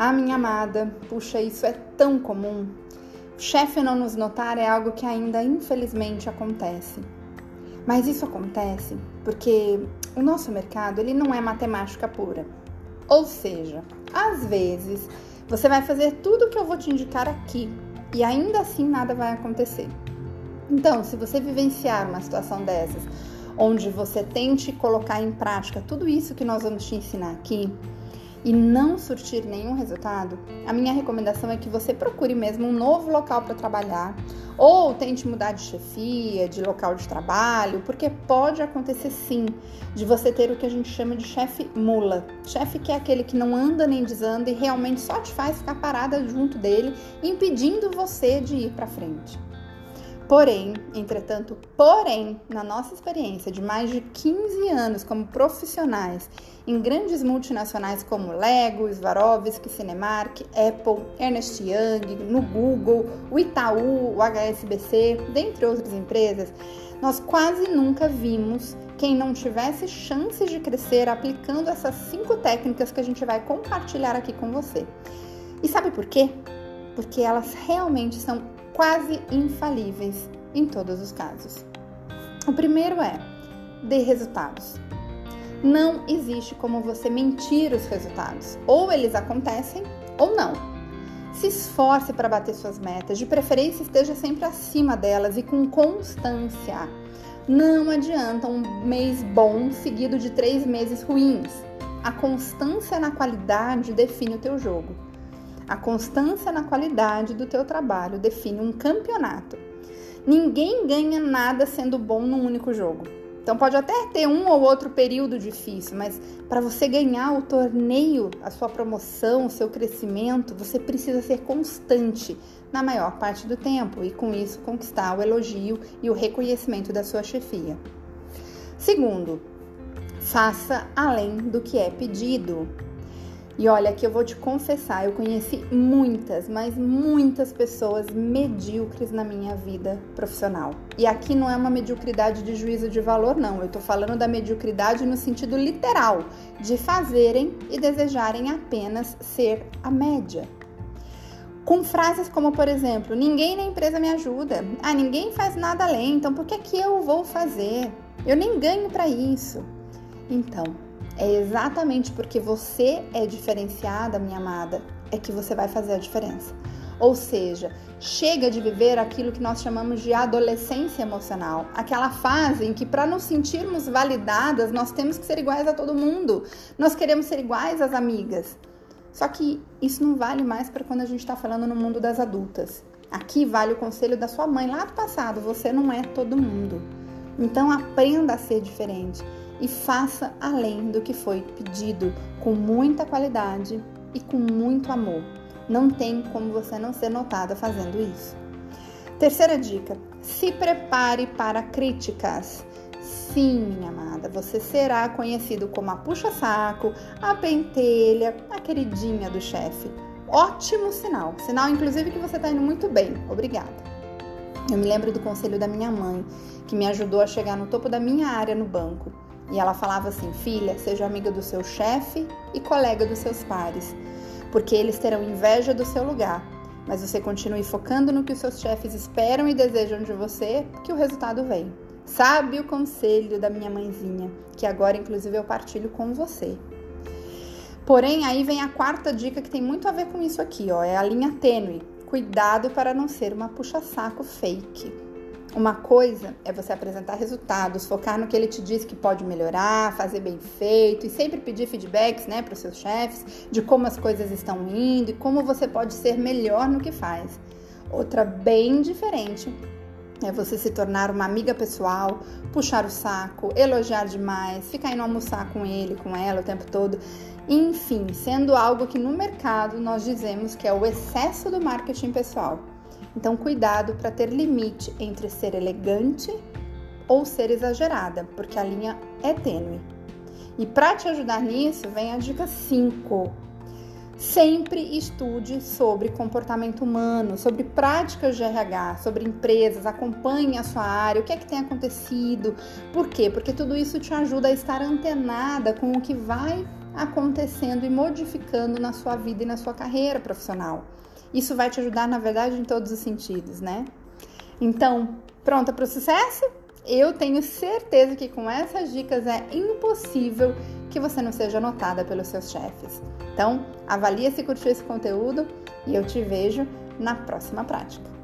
Ah, minha amada, puxa, isso é tão comum. Chefe não nos notar é algo que ainda infelizmente acontece. Mas isso acontece porque o nosso mercado ele não é matemática pura. Ou seja, às vezes você vai fazer tudo o que eu vou te indicar aqui e ainda assim nada vai acontecer. Então, se você vivenciar uma situação dessas, onde você tente colocar em prática tudo isso que nós vamos te ensinar aqui, e não surtir nenhum resultado, a minha recomendação é que você procure mesmo um novo local para trabalhar ou tente mudar de chefia, de local de trabalho, porque pode acontecer sim de você ter o que a gente chama de chefe mula. Chefe que é aquele que não anda nem desanda e realmente só te faz ficar parada junto dele, impedindo você de ir para frente. Porém, entretanto, porém, na nossa experiência de mais de 15 anos como profissionais em grandes multinacionais como Lego, Swarovski, Cinemark, Apple, Ernest Young, no Google, o Itaú, o HSBC, dentre outras empresas, nós quase nunca vimos quem não tivesse chances de crescer aplicando essas cinco técnicas que a gente vai compartilhar aqui com você. E sabe por quê? Porque elas realmente são quase infalíveis em todos os casos. O primeiro é: dê resultados. Não existe como você mentir os resultados. Ou eles acontecem ou não. Se esforce para bater suas metas, de preferência esteja sempre acima delas e com constância. Não adianta um mês bom seguido de três meses ruins. A constância na qualidade define o teu jogo. A constância na qualidade do teu trabalho define um campeonato. Ninguém ganha nada sendo bom num único jogo. Então pode até ter um ou outro período difícil, mas para você ganhar o torneio, a sua promoção, o seu crescimento, você precisa ser constante na maior parte do tempo e com isso conquistar o elogio e o reconhecimento da sua chefia. Segundo, faça além do que é pedido. E olha, que eu vou te confessar, eu conheci muitas, mas muitas pessoas medíocres na minha vida profissional. E aqui não é uma mediocridade de juízo de valor, não. Eu tô falando da mediocridade no sentido literal, de fazerem e desejarem apenas ser a média. Com frases como, por exemplo, ninguém na empresa me ajuda. Ah, ninguém faz nada além, então por que, que eu vou fazer? Eu nem ganho para isso. Então, é exatamente porque você é diferenciada, minha amada, é que você vai fazer a diferença. Ou seja, chega de viver aquilo que nós chamamos de adolescência emocional, aquela fase em que para nos sentirmos validadas, nós temos que ser iguais a todo mundo. Nós queremos ser iguais às amigas. Só que isso não vale mais para quando a gente está falando no mundo das adultas. Aqui vale o conselho da sua mãe lá do passado: você não é todo mundo. Então aprenda a ser diferente e faça além do que foi pedido, com muita qualidade e com muito amor. Não tem como você não ser notada fazendo isso. Terceira dica: se prepare para críticas. Sim, minha amada, você será conhecido como a puxa-saco, a pentelha, a queridinha do chefe. Ótimo sinal, sinal inclusive que você está indo muito bem. Obrigada. Eu me lembro do conselho da minha mãe, que me ajudou a chegar no topo da minha área no banco. E ela falava assim: filha, seja amiga do seu chefe e colega dos seus pares, porque eles terão inveja do seu lugar. Mas você continue focando no que os seus chefes esperam e desejam de você, que o resultado vem. Sabe o conselho da minha mãezinha, que agora inclusive eu partilho com você. Porém, aí vem a quarta dica que tem muito a ver com isso aqui, ó, é a linha tênue. Cuidado para não ser uma puxa-saco fake. Uma coisa é você apresentar resultados, focar no que ele te diz que pode melhorar, fazer bem feito e sempre pedir feedbacks né, para os seus chefes de como as coisas estão indo e como você pode ser melhor no que faz. Outra bem diferente é você se tornar uma amiga pessoal, puxar o saco, elogiar demais, ficar indo almoçar com ele, com ela o tempo todo. Enfim, sendo algo que no mercado nós dizemos que é o excesso do marketing pessoal. Então, cuidado para ter limite entre ser elegante ou ser exagerada, porque a linha é tênue. E para te ajudar nisso, vem a dica 5. Sempre estude sobre comportamento humano, sobre práticas de RH, sobre empresas, acompanhe a sua área, o que é que tem acontecido. Por quê? Porque tudo isso te ajuda a estar antenada com o que vai acontecendo e modificando na sua vida e na sua carreira profissional. Isso vai te ajudar, na verdade, em todos os sentidos, né? Então, pronta para o sucesso? Eu tenho certeza que com essas dicas é impossível que você não seja notada pelos seus chefes. Então, avalie se curtiu esse conteúdo e eu te vejo na próxima prática.